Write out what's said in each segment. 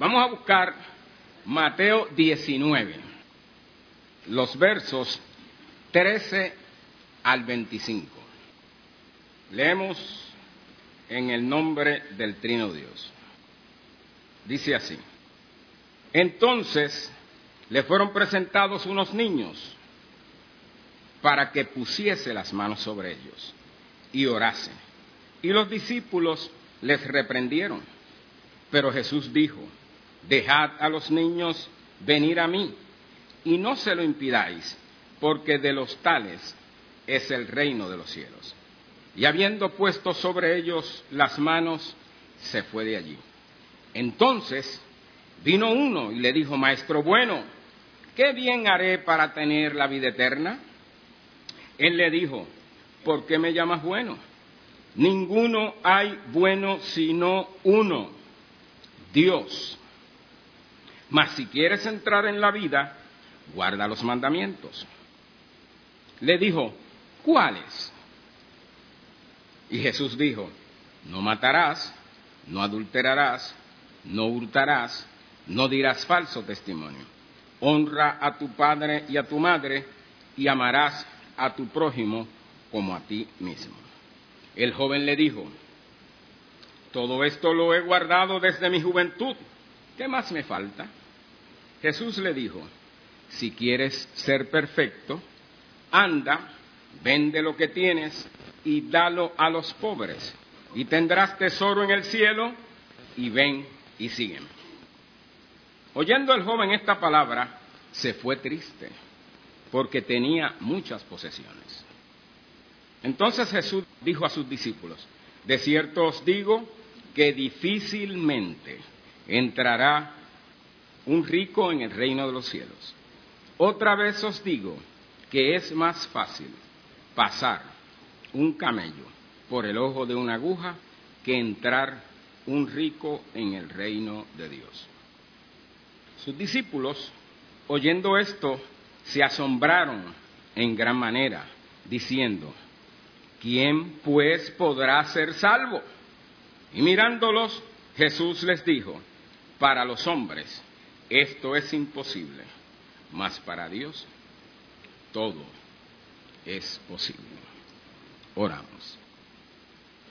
Vamos a buscar Mateo 19, los versos 13 al 25. Leemos en el nombre del Trino Dios. Dice así. Entonces le fueron presentados unos niños para que pusiese las manos sobre ellos y orase. Y los discípulos les reprendieron. Pero Jesús dijo, dejad a los niños venir a mí y no se lo impidáis, porque de los tales es el reino de los cielos. Y habiendo puesto sobre ellos las manos, se fue de allí. Entonces vino uno y le dijo, Maestro bueno, ¿qué bien haré para tener la vida eterna? Él le dijo, ¿por qué me llamas bueno? Ninguno hay bueno sino uno, Dios. Mas si quieres entrar en la vida, guarda los mandamientos. Le dijo, ¿cuáles? Y Jesús dijo, no matarás, no adulterarás, no hurtarás, no dirás falso testimonio. Honra a tu padre y a tu madre y amarás a tu prójimo como a ti mismo. El joven le dijo, todo esto lo he guardado desde mi juventud, ¿qué más me falta? Jesús le dijo, si quieres ser perfecto, anda, vende lo que tienes y dalo a los pobres, y tendrás tesoro en el cielo, y ven y sígueme. Oyendo el joven esta palabra, se fue triste, porque tenía muchas posesiones. Entonces Jesús dijo a sus discípulos, de cierto os digo que difícilmente entrará un rico en el reino de los cielos. Otra vez os digo que es más fácil pasar un camello por el ojo de una aguja que entrar un rico en el reino de Dios. Sus discípulos, oyendo esto, se asombraron en gran manera, diciendo, ¿quién pues podrá ser salvo? Y mirándolos, Jesús les dijo, para los hombres esto es imposible, mas para Dios todo es posible. Oramos.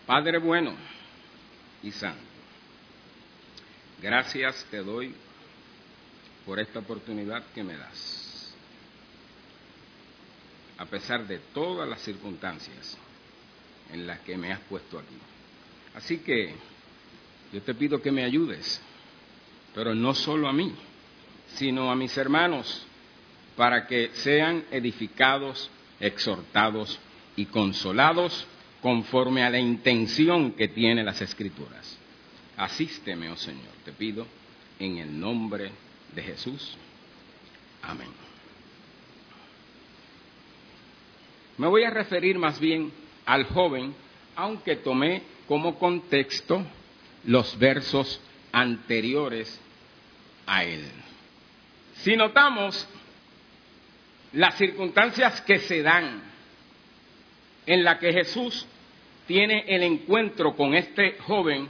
Padre bueno y santo, gracias te doy por esta oportunidad que me das. A pesar de todas las circunstancias en las que me has puesto aquí. Así que yo te pido que me ayudes, pero no solo a mí, sino a mis hermanos, para que sean edificados, exhortados y consolados conforme a la intención que tiene las Escrituras. Asísteme, oh Señor, te pido, en el nombre de Jesús. Amén. Me voy a referir más bien al joven, aunque tomé como contexto los versos anteriores a él. Si notamos las circunstancias que se dan en la que Jesús tiene el encuentro con este joven,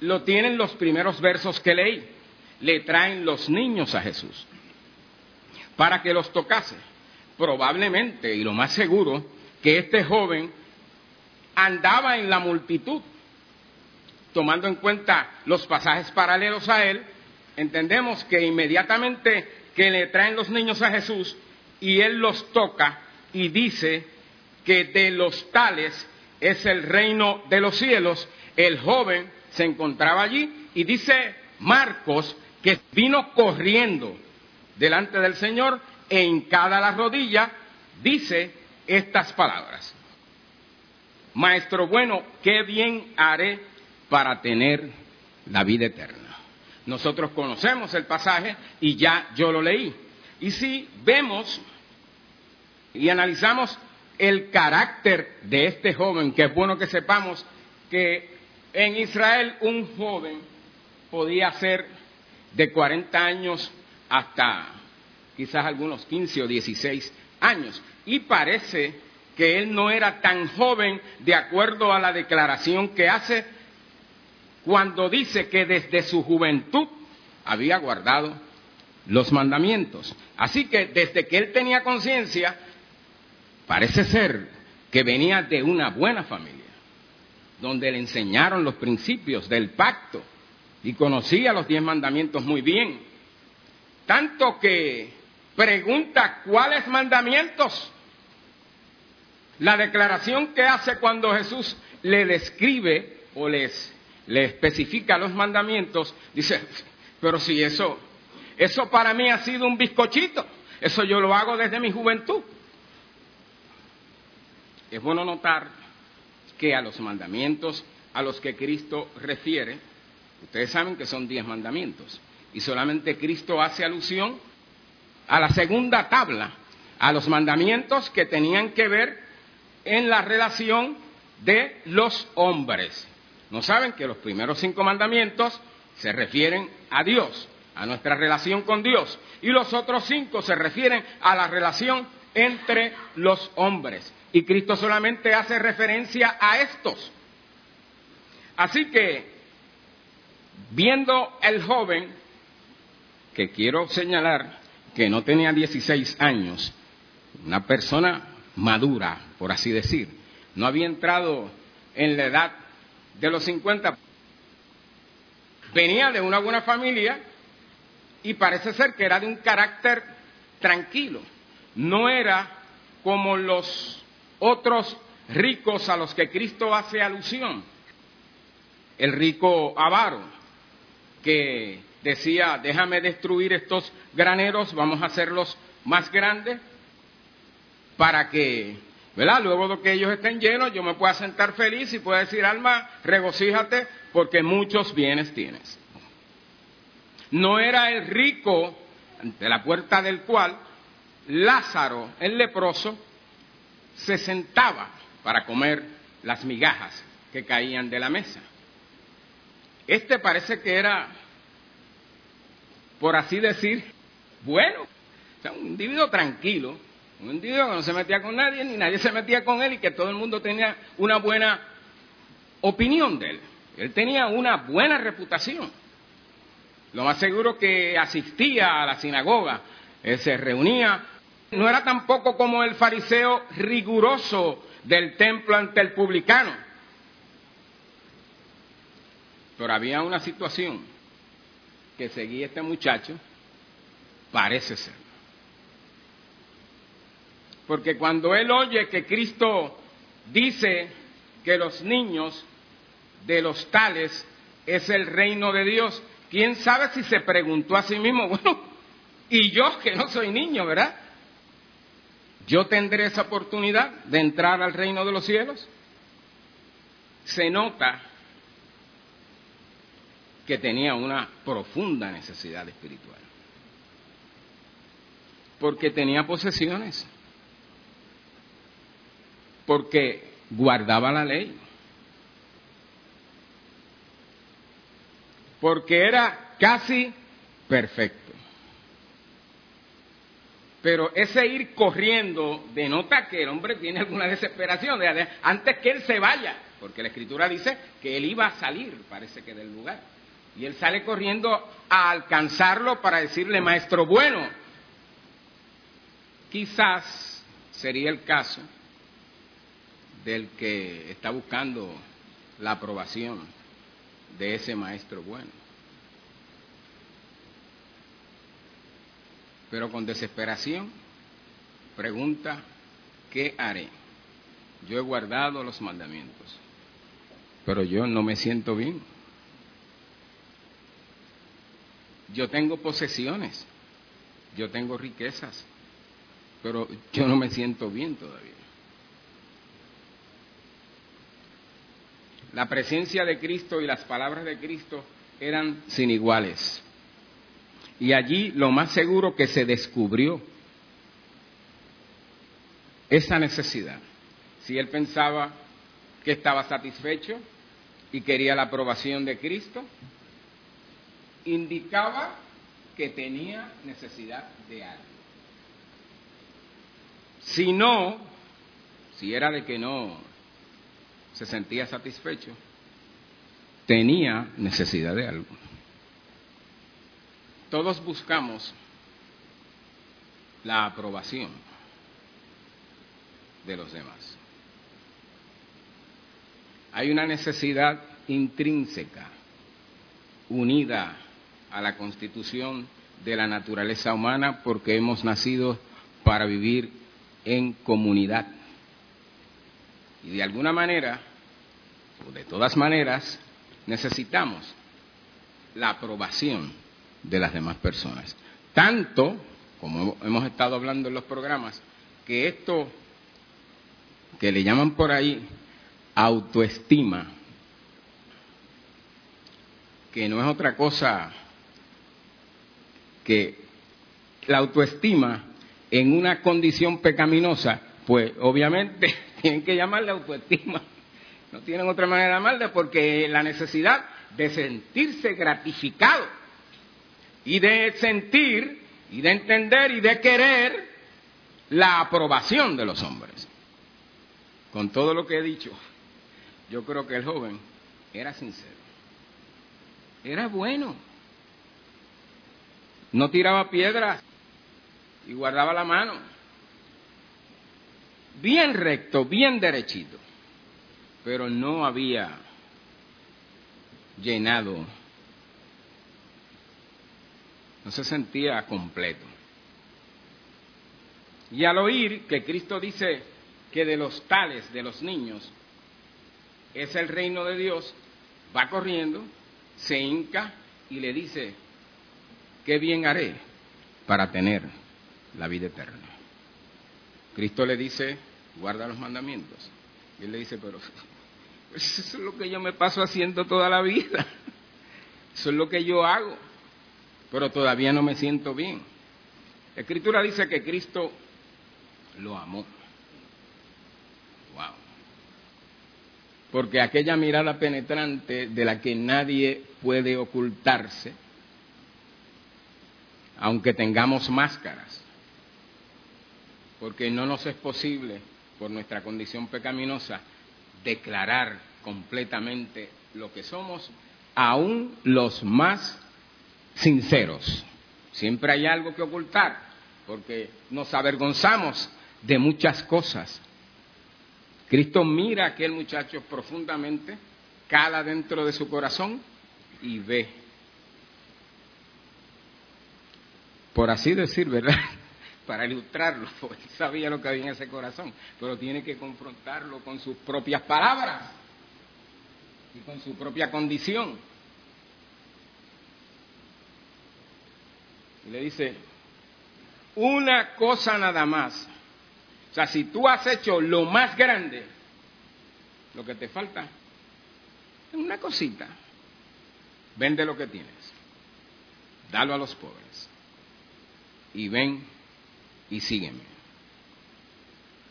lo tienen los primeros versos que leí. Le traen los niños a Jesús para que los tocase. Probablemente, y lo más seguro, que este joven andaba en la multitud. Tomando en cuenta los pasajes paralelos a él, entendemos que inmediatamente que le traen los niños a Jesús y él los toca y dice que de los tales es el reino de los cielos, el joven se encontraba allí y dice Marcos que vino corriendo delante del Señor e hincada la rodilla dice estas palabras. Maestro bueno, qué bien haré para tener la vida eterna. Nosotros conocemos el pasaje y ya yo lo leí. Y si vemos y analizamos el carácter de este joven, que es bueno que sepamos que en Israel un joven podía ser de 40 años hasta quizás algunos 15 o 16 años. Y parece que él no era tan joven de acuerdo a la declaración que hace cuando dice que desde su juventud había guardado los mandamientos. Así que desde que él tenía conciencia, parece ser que venía de una buena familia, donde le enseñaron los principios del pacto y conocía los diez mandamientos muy bien. Tanto que pregunta cuáles mandamientos. La declaración que hace cuando Jesús le describe o les le especifica los mandamientos, dice, pero si eso, eso para mí ha sido un bizcochito, eso yo lo hago desde mi juventud. Es bueno notar que a los mandamientos a los que Cristo refiere, ustedes saben que son diez mandamientos, y solamente Cristo hace alusión a la segunda tabla, a los mandamientos que tenían que ver en la relación de los hombres. ¿No saben que los primeros cinco mandamientos se refieren a Dios, a nuestra relación con Dios? Y los otros cinco se refieren a la relación entre los hombres. Y Cristo solamente hace referencia a estos. Así que, viendo el joven, que quiero señalar que no tenía 16 años, una persona madura, por así decir, no había entrado en la edad de los 50 venía de una buena familia y parece ser que era de un carácter tranquilo. No era como los otros ricos a los que Cristo hace alusión. El rico avaro, que decía, déjame destruir estos graneros, vamos a hacerlos más grandes para que ¿verdad? Luego de que ellos estén llenos, yo me pueda sentar feliz y pueda decir, alma, regocíjate porque muchos bienes tienes. No era el rico ante la puerta del cual Lázaro, el leproso, se sentaba para comer las migajas que caían de la mesa. Este parece que era, por así decir, bueno, un individuo tranquilo, un individuo que no se metía con nadie, ni nadie se metía con él y que todo el mundo tenía una buena opinión de él. Él tenía una buena reputación. Lo más seguro que asistía a la sinagoga, él se reunía. No era tampoco como el fariseo riguroso del templo ante el publicano. Pero había una situación que seguía este muchacho, parece ser. Porque cuando él oye que Cristo dice que los niños de los tales es el reino de Dios, quién sabe si se preguntó a sí mismo, bueno, y yo que no soy niño, ¿verdad? ¿Yo tendré esa oportunidad de entrar al reino de los cielos? Se nota que tenía una profunda necesidad espiritual, porque tenía posesiones porque guardaba la ley. Porque era casi perfecto. Pero ese ir corriendo denota que el hombre tiene alguna desesperación, antes que él se vaya, porque la escritura dice que él iba a salir, parece que del lugar. Y él sale corriendo a alcanzarlo para decirle, maestro bueno, quizás sería el caso del que está buscando la aprobación de ese maestro bueno. Pero con desesperación pregunta, ¿qué haré? Yo he guardado los mandamientos, pero yo no me siento bien. Yo tengo posesiones, yo tengo riquezas, pero yo no me siento bien todavía. La presencia de Cristo y las palabras de Cristo eran sin iguales. Y allí lo más seguro que se descubrió esa necesidad. Si él pensaba que estaba satisfecho y quería la aprobación de Cristo, indicaba que tenía necesidad de algo. Si no, si era de que no se sentía satisfecho, tenía necesidad de algo. todos buscamos la aprobación de los demás. Hay una necesidad intrínseca, unida a la constitución de la naturaleza humana, porque hemos nacido para vivir en comunidad. Y de alguna manera, o de todas maneras, necesitamos la aprobación de las demás personas. Tanto, como hemos estado hablando en los programas, que esto que le llaman por ahí autoestima, que no es otra cosa que la autoestima en una condición pecaminosa, pues obviamente tienen que llamarle autoestima. No tienen otra manera de llamarle porque la necesidad de sentirse gratificado y de sentir y de entender y de querer la aprobación de los hombres. Con todo lo que he dicho, yo creo que el joven era sincero. Era bueno. No tiraba piedras y guardaba la mano. Bien recto, bien derechito. Pero no había llenado. No se sentía completo. Y al oír que Cristo dice que de los tales, de los niños, es el reino de Dios, va corriendo, se hinca y le dice, ¿qué bien haré para tener la vida eterna? Cristo le dice, guarda los mandamientos. Y él le dice, pero eso es lo que yo me paso haciendo toda la vida. Eso es lo que yo hago. Pero todavía no me siento bien. La escritura dice que Cristo lo amó. Wow. Porque aquella mirada penetrante de la que nadie puede ocultarse, aunque tengamos máscaras, porque no nos es posible, por nuestra condición pecaminosa, declarar completamente lo que somos, aún los más sinceros. Siempre hay algo que ocultar, porque nos avergonzamos de muchas cosas. Cristo mira a aquel muchacho profundamente, cala dentro de su corazón y ve. Por así decir, ¿verdad? Para ilustrarlo, porque él sabía lo que había en ese corazón, pero tiene que confrontarlo con sus propias palabras y con su propia condición. Y le dice, una cosa nada más. O sea, si tú has hecho lo más grande, lo que te falta es una cosita. Vende lo que tienes. Dalo a los pobres. Y ven y sígueme.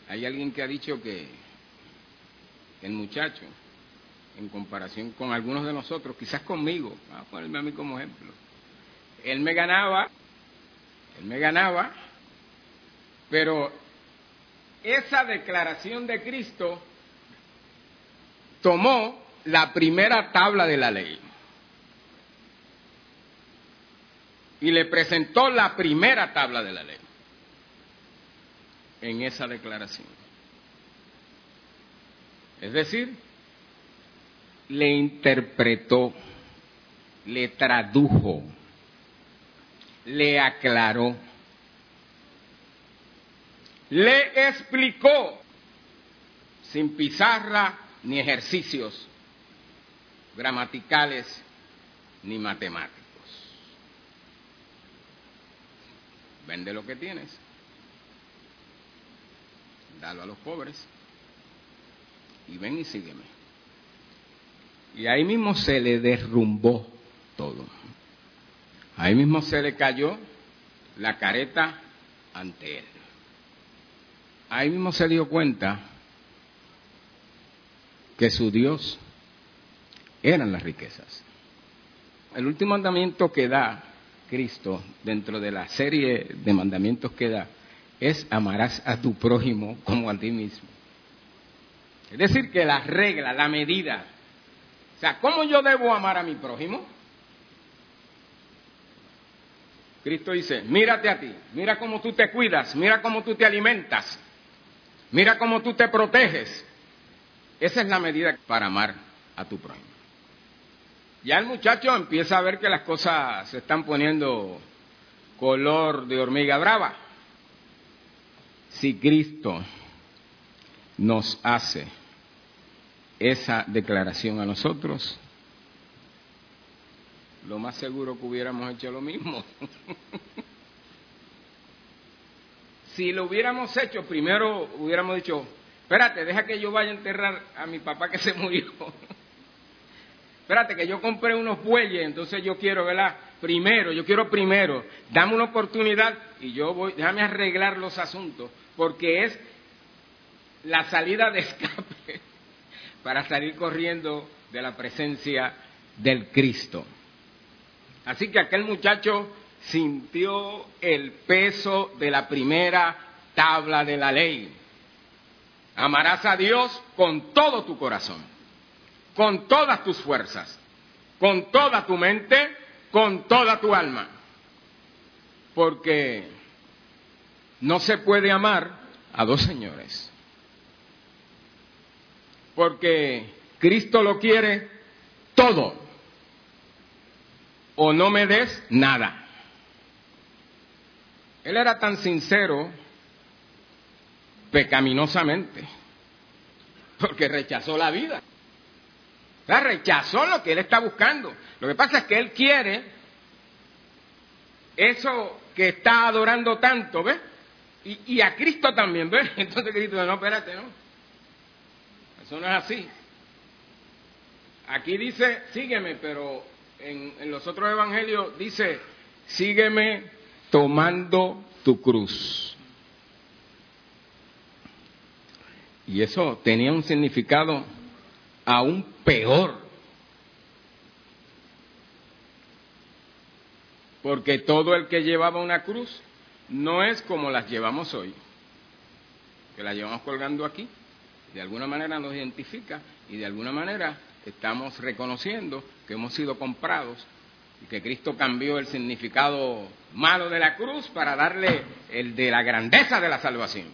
Hay alguien que ha dicho que el muchacho, en comparación con algunos de nosotros, quizás conmigo, vamos a ponerme a mí como ejemplo, él me ganaba él me ganaba, pero esa declaración de Cristo tomó la primera tabla de la ley y le presentó la primera tabla de la ley en esa declaración. Es decir, le interpretó, le tradujo le aclaró, le explicó, sin pizarra ni ejercicios gramaticales ni matemáticos. Vende lo que tienes, dalo a los pobres y ven y sígueme. Y ahí mismo se le derrumbó todo. Ahí mismo se le cayó la careta ante él. Ahí mismo se dio cuenta que su Dios eran las riquezas. El último mandamiento que da Cristo dentro de la serie de mandamientos que da es amarás a tu prójimo como a ti mismo. Es decir, que la regla, la medida, o sea, ¿cómo yo debo amar a mi prójimo? Cristo dice, mírate a ti, mira cómo tú te cuidas, mira cómo tú te alimentas, mira cómo tú te proteges. Esa es la medida para amar a tu prójimo. Ya el muchacho empieza a ver que las cosas se están poniendo color de hormiga brava. Si Cristo nos hace esa declaración a nosotros, lo más seguro que hubiéramos hecho lo mismo. si lo hubiéramos hecho, primero hubiéramos dicho, espérate, deja que yo vaya a enterrar a mi papá que se murió. espérate, que yo compré unos bueyes, entonces yo quiero, ¿verdad? Primero, yo quiero primero, dame una oportunidad y yo voy, déjame arreglar los asuntos, porque es la salida de escape para salir corriendo de la presencia del Cristo. Así que aquel muchacho sintió el peso de la primera tabla de la ley. Amarás a Dios con todo tu corazón, con todas tus fuerzas, con toda tu mente, con toda tu alma. Porque no se puede amar a dos señores. Porque Cristo lo quiere todo o no me des nada. Él era tan sincero pecaminosamente, porque rechazó la vida. O rechazó lo que él está buscando. Lo que pasa es que él quiere eso que está adorando tanto, ¿ves? Y, y a Cristo también, ¿ves? Entonces Cristo no, espérate, no. Eso no es así. Aquí dice, sígueme, pero en, los otros evangelios dice, sígueme tomando tu cruz. Y eso tenía un significado aún peor. Porque todo el que llevaba una cruz no es como las llevamos hoy, que la llevamos colgando aquí. De alguna manera nos identifica y de alguna manera estamos reconociendo que hemos sido comprados y que Cristo cambió el significado malo de la cruz para darle el de la grandeza de la salvación.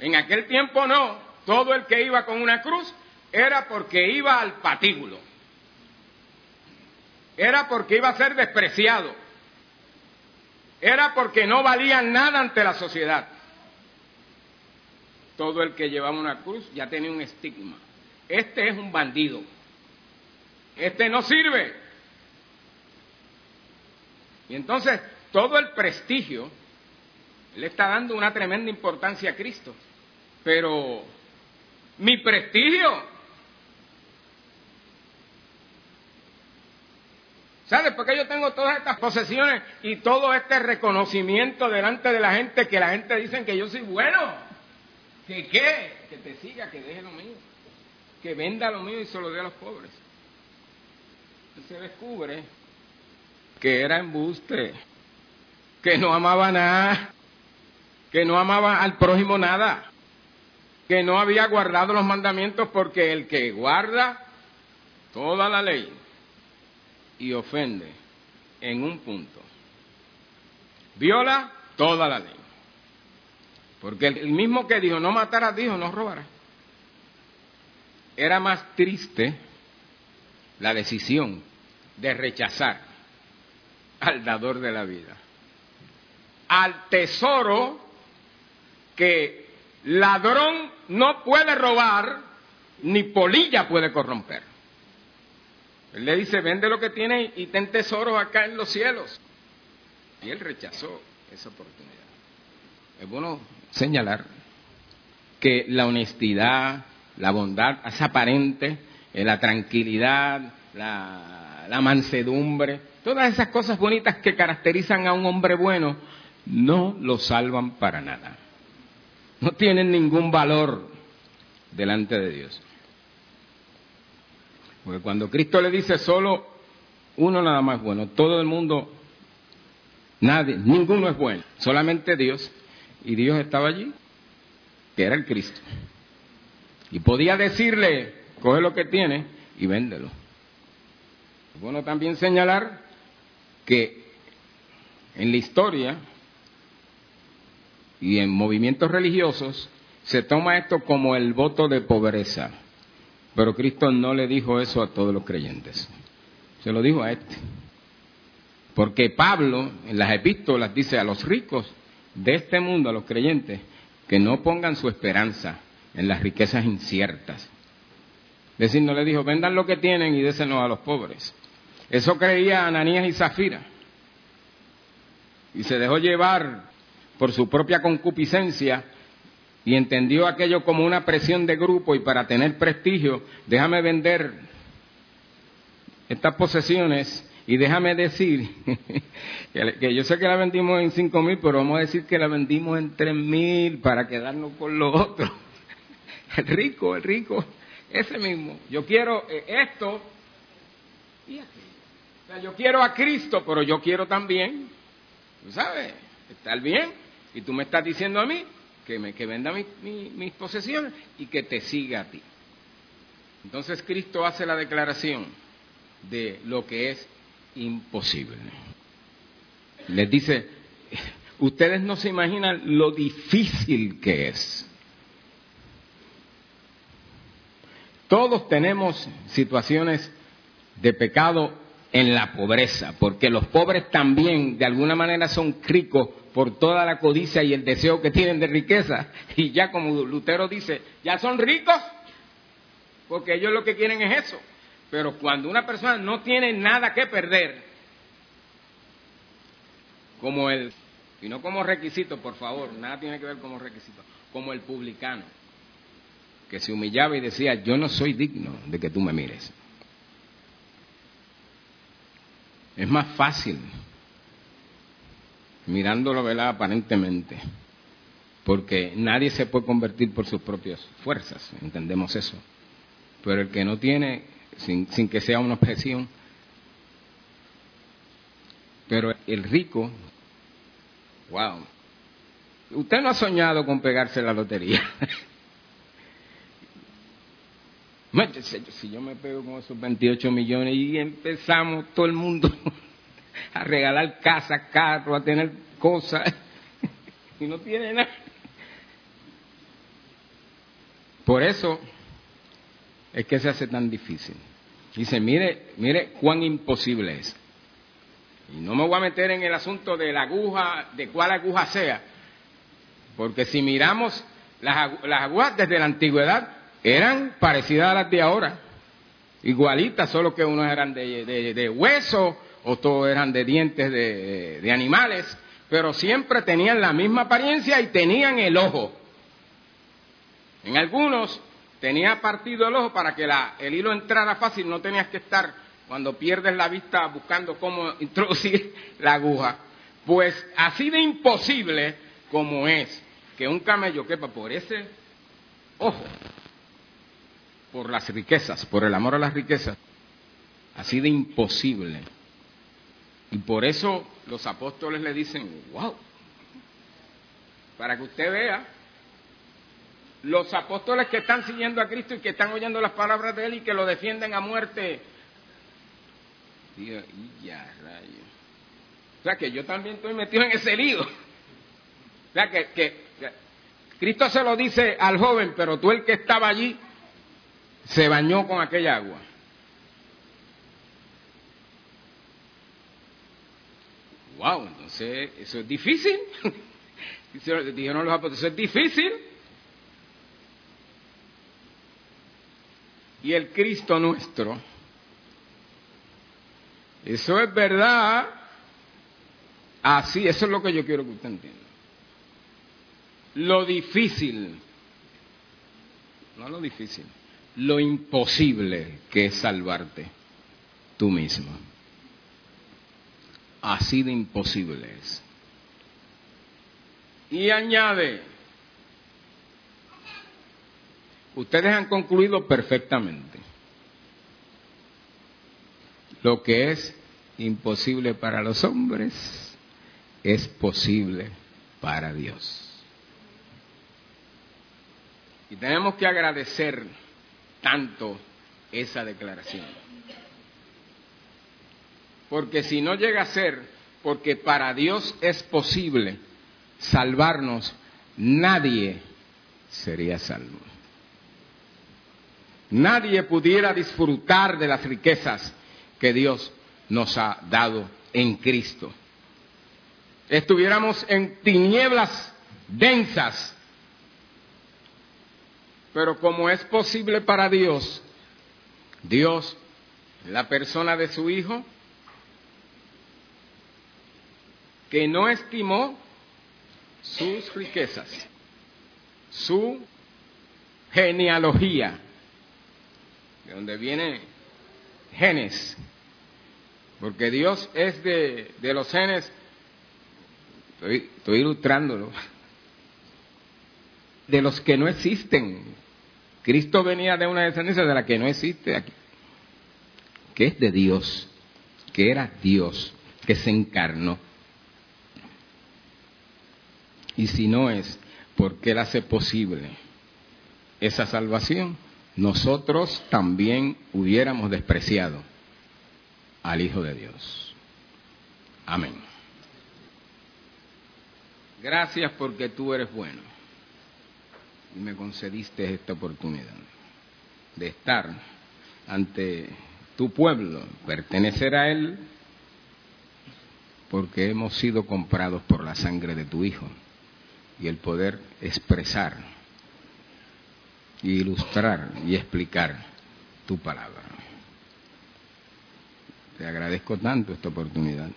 En aquel tiempo no, todo el que iba con una cruz era porque iba al patíbulo, era porque iba a ser despreciado, era porque no valía nada ante la sociedad. Todo el que llevaba una cruz ya tenía un estigma. Este es un bandido. Este no sirve. Y entonces todo el prestigio le está dando una tremenda importancia a Cristo. Pero mi prestigio ¿Sabes por qué yo tengo todas estas posesiones y todo este reconocimiento delante de la gente que la gente dice que yo soy bueno? ¿Que qué? Que te siga, que deje lo mío. Que venda lo mío y se lo dé a los pobres se descubre que era embuste, que no amaba nada, que no amaba al prójimo nada, que no había guardado los mandamientos porque el que guarda toda la ley y ofende en un punto, viola toda la ley. Porque el mismo que dijo no matarás, dijo no robarás. Era más triste la decisión de rechazar al dador de la vida, al tesoro que ladrón no puede robar ni polilla puede corromper. Él le dice, vende lo que tiene y ten tesoros acá en los cielos. Y él rechazó esa oportunidad. Es bueno señalar que la honestidad, la bondad es aparente, eh, la tranquilidad, la, la mansedumbre, todas esas cosas bonitas que caracterizan a un hombre bueno, no lo salvan para nada. No tienen ningún valor delante de Dios. Porque cuando Cristo le dice solo uno nada más bueno, todo el mundo, nadie, ninguno es bueno, solamente Dios. Y Dios estaba allí, que era el Cristo. Y podía decirle, coge lo que tiene y véndelo. Es bueno también señalar que en la historia y en movimientos religiosos se toma esto como el voto de pobreza. Pero Cristo no le dijo eso a todos los creyentes. Se lo dijo a este. Porque Pablo en las epístolas dice a los ricos de este mundo, a los creyentes, que no pongan su esperanza en las riquezas inciertas. Es decir, no le dijo, vendan lo que tienen y désenos a los pobres. Eso creía Ananías y Zafira. Y se dejó llevar por su propia concupiscencia y entendió aquello como una presión de grupo y para tener prestigio, déjame vender estas posesiones y déjame decir que, yo sé que la vendimos en cinco mil, pero vamos a decir que la vendimos en tres mil para quedarnos con lo otro. El rico, el rico, ese mismo. Yo quiero eh, esto y O sea, yo quiero a Cristo, pero yo quiero también, sabes, estar bien. Y tú me estás diciendo a mí que, me, que venda mis posesiones y que te siga a ti. Entonces Cristo hace la declaración de lo que es imposible. Les dice, ustedes no se imaginan lo difícil que es. Todos tenemos situaciones de pecado en la pobreza, porque los pobres también de alguna manera son ricos por toda la codicia y el deseo que tienen de riqueza. Y ya como Lutero dice, ya son ricos, porque ellos lo que quieren es eso. Pero cuando una persona no tiene nada que perder, como el, y no como requisito, por favor, nada tiene que ver como requisito, como el publicano, que se humillaba y decía, yo no soy digno de que tú me mires. Es más fácil, mirándolo, ¿verdad? Aparentemente, porque nadie se puede convertir por sus propias fuerzas, entendemos eso. Pero el que no tiene sin, sin que sea una objeción. Pero el rico, wow, usted no ha soñado con pegarse la lotería. si yo me pego con esos 28 millones y empezamos todo el mundo a regalar casa, carro, a tener cosas y no tiene nada. Por eso es que se hace tan difícil. Dice, mire, mire cuán imposible es. Y no me voy a meter en el asunto de la aguja, de cuál aguja sea, porque si miramos las, las agujas desde la antigüedad, eran parecidas a las de ahora, igualitas, solo que unos eran de, de, hueso, otros eran de dientes de, de animales, pero siempre tenían la misma apariencia y tenían el ojo. En algunos tenía partido el ojo para que el hilo entrara fácil, no tenías que estar cuando pierdes la vista buscando cómo introducir la aguja. Pues así de imposible como es que un camello quepa por ese ojo, por las riquezas, por el amor a las riquezas, así de imposible. Y por eso los apóstoles le dicen, wow, para que usted vea los apóstoles que están siguiendo a Cristo y que están oyendo las palabras de Él y que lo defienden a muerte. Dios, ya, rayo. O sea que yo también estoy metido en ese lío. O sea que, que, Cristo se lo dice al joven, pero tú el que estaba allí se bañó con aquella agua. Wow, entonces eso es difícil. Dijeron los apóstoles, eso es difícil. y el Cristo nuestro. Eso es verdad. Así, eso es lo que yo quiero que usted entienda. Lo difícil, no lo difícil, lo imposible que es salvarte tú mismo. Así de imposible es. Y añade, Ustedes han concluido perfectamente. Lo que es imposible para los hombres es posible para Dios. Y tenemos que agradecer tanto esa declaración. Porque si no llega a ser porque para Dios es posible salvarnos, nadie sería salvo. Nadie pudiera disfrutar de las riquezas que Dios nos ha dado en Cristo. Estuviéramos en tinieblas densas, pero como es posible para Dios, Dios, la persona de su Hijo, que no estimó sus riquezas, su genealogía, de donde viene genes, porque Dios es de, de los genes, estoy, estoy ilustrándolo, de los que no existen. Cristo venía de una descendencia de la que no existe aquí, que es de Dios, que era Dios, que se encarnó y si no es porque Él hace posible esa salvación, nosotros también hubiéramos despreciado al Hijo de Dios. Amén. Gracias porque tú eres bueno y me concediste esta oportunidad de estar ante tu pueblo, pertenecer a Él, porque hemos sido comprados por la sangre de tu Hijo y el poder expresar, ilustrar y explicar tu palabra. Te agradezco tanto esta oportunidad.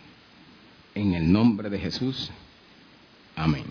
En el nombre de Jesús. Amén.